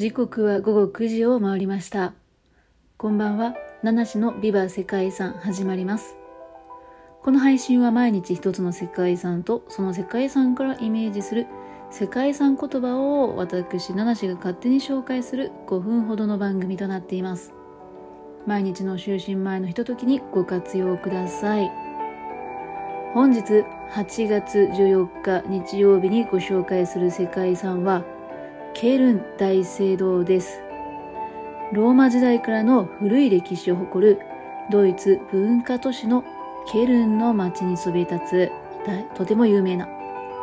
時刻は午後9時を回りました。こんばんは。七種のビバ世界遺産始まります。この配信は毎日一つの世界遺産とその世界遺産からイメージする世界遺産言葉を私七種が勝手に紹介する5分ほどの番組となっています。毎日の就寝前のひとときにご活用ください。本日8月14日日曜日にご紹介する世界遺産はケルン大聖堂です。ローマ時代からの古い歴史を誇るドイツ文化都市のケルンの町にそびえ立つとても有名な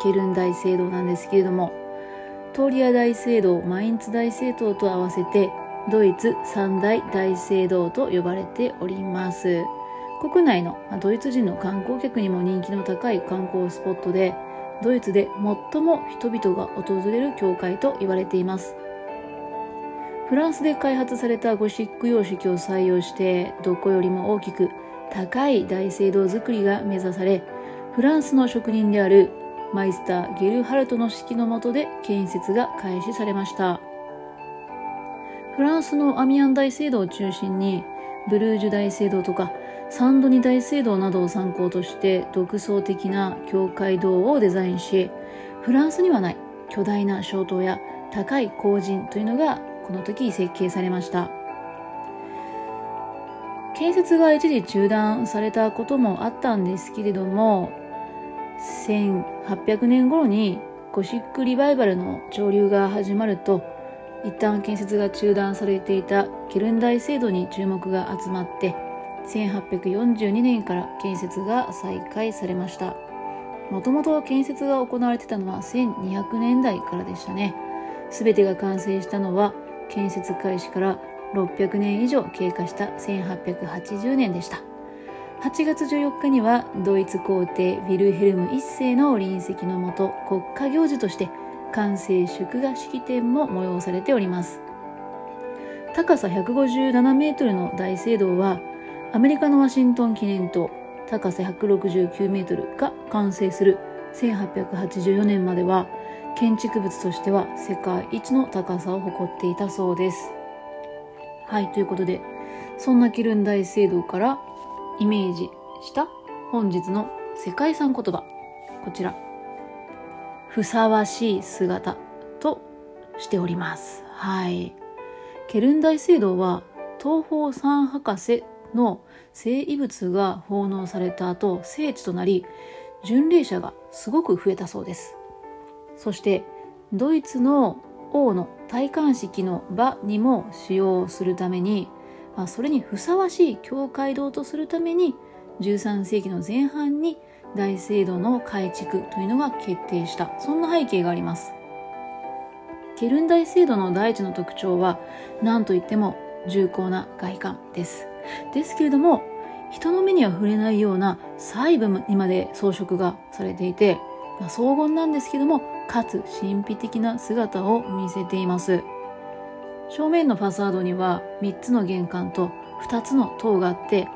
ケルン大聖堂なんですけれどもトーリア大聖堂、マインツ大聖堂と合わせてドイツ三大大聖堂と呼ばれております。国内のドイツ人の観光客にも人気の高い観光スポットでドイツで最も人々が訪れる教会と言われています。フランスで開発されたゴシック様式を採用してどこよりも大きく高い大聖堂作りが目指されフランスの職人であるマイスター・ゲルハルトの指揮の下で建設が開始されましたフランスのアミアン大聖堂を中心にブルージュ大聖堂とかサンドニ大聖堂などを参考として独創的な教会堂をデザインしフランスにはない巨大な小塔や高い工人というのがこの時設計されました。建設が一時中断されたこともあったんですけれども1800年頃にゴシックリバイバルの潮流が始まると一旦建設が中断されていたケルン大聖堂に注目が集まって1842年から建設が再開されました。もともと建設が行われてたのは1200年代からでしたね。全てが完成したのは建設開始から600年以上経過した1880年でした。8月14日にはドイツ皇帝ヴィルヘルム1世の臨席のもと国家行事として完成祝賀式典も催されております。高さ157メートルの大聖堂はアメリカのワシントン記念塔高さ169メートルが完成する1884年までは建築物としては世界一の高さを誇っていたそうです。はい、ということで、そんなケルン大聖堂からイメージした本日の世界遺産言葉。こちら。ふさわしい姿としております。はい。ケルン大聖堂は東方三博士の聖遺物が奉納された後、聖地となり、巡礼者がすごく増えたそうです。そしてドイツの王の戴冠式の場にも使用するために、ま、それにふさわしい教会堂とするために13世紀の前半に大聖堂の改築というのが決定した。そんな背景があります。ケルン大聖堂の第一の特徴は何といっても重厚な外観です。ですけれども人の目には触れないような細部にまで装飾がされていて、まあ、荘厳なんですけどもかつ神秘的な姿を見せています。正面のファサードには3つの玄関と2つの塔があって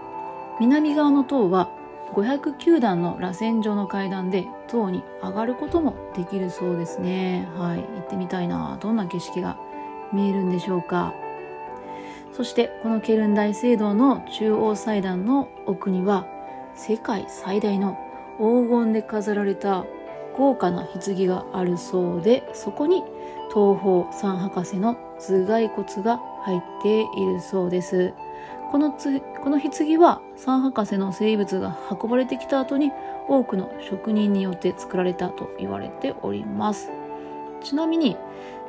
南側の塔は509段の螺旋状の階段で塔に上がることもできるそうですね。はい行ってみたいな。どんな景色が見えるんでしょうか。そしてこのケルン大聖堂の中央祭壇の奥には世界最大の黄金で飾られた豪華な棺があるそうでそこに東方三博士の頭蓋骨が入っているそうです。このつこの棺は三博士の生物が運ばれてきた後に多くの職人によって作られたと言われております。ちなみに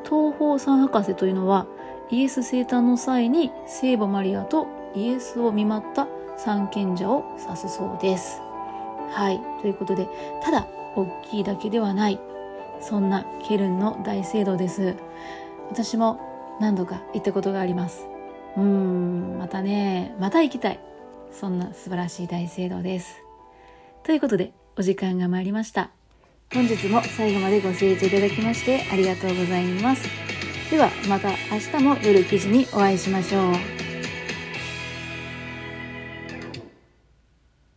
東方三博士というのはイエス生誕の際に聖母マリアとイエスを見舞った三賢者を指すそうです。はい。ということでただ大きいだけではない。そんなケルンの大聖堂です。私も何度か行ったことがあります。うーんまたねまた行きたい。そんな素晴らしい大聖堂です。ということでお時間が参りました。本日も最後までご清聴いただきましてありがとうございます。ではまた明日も夜9時にお会いしましょう。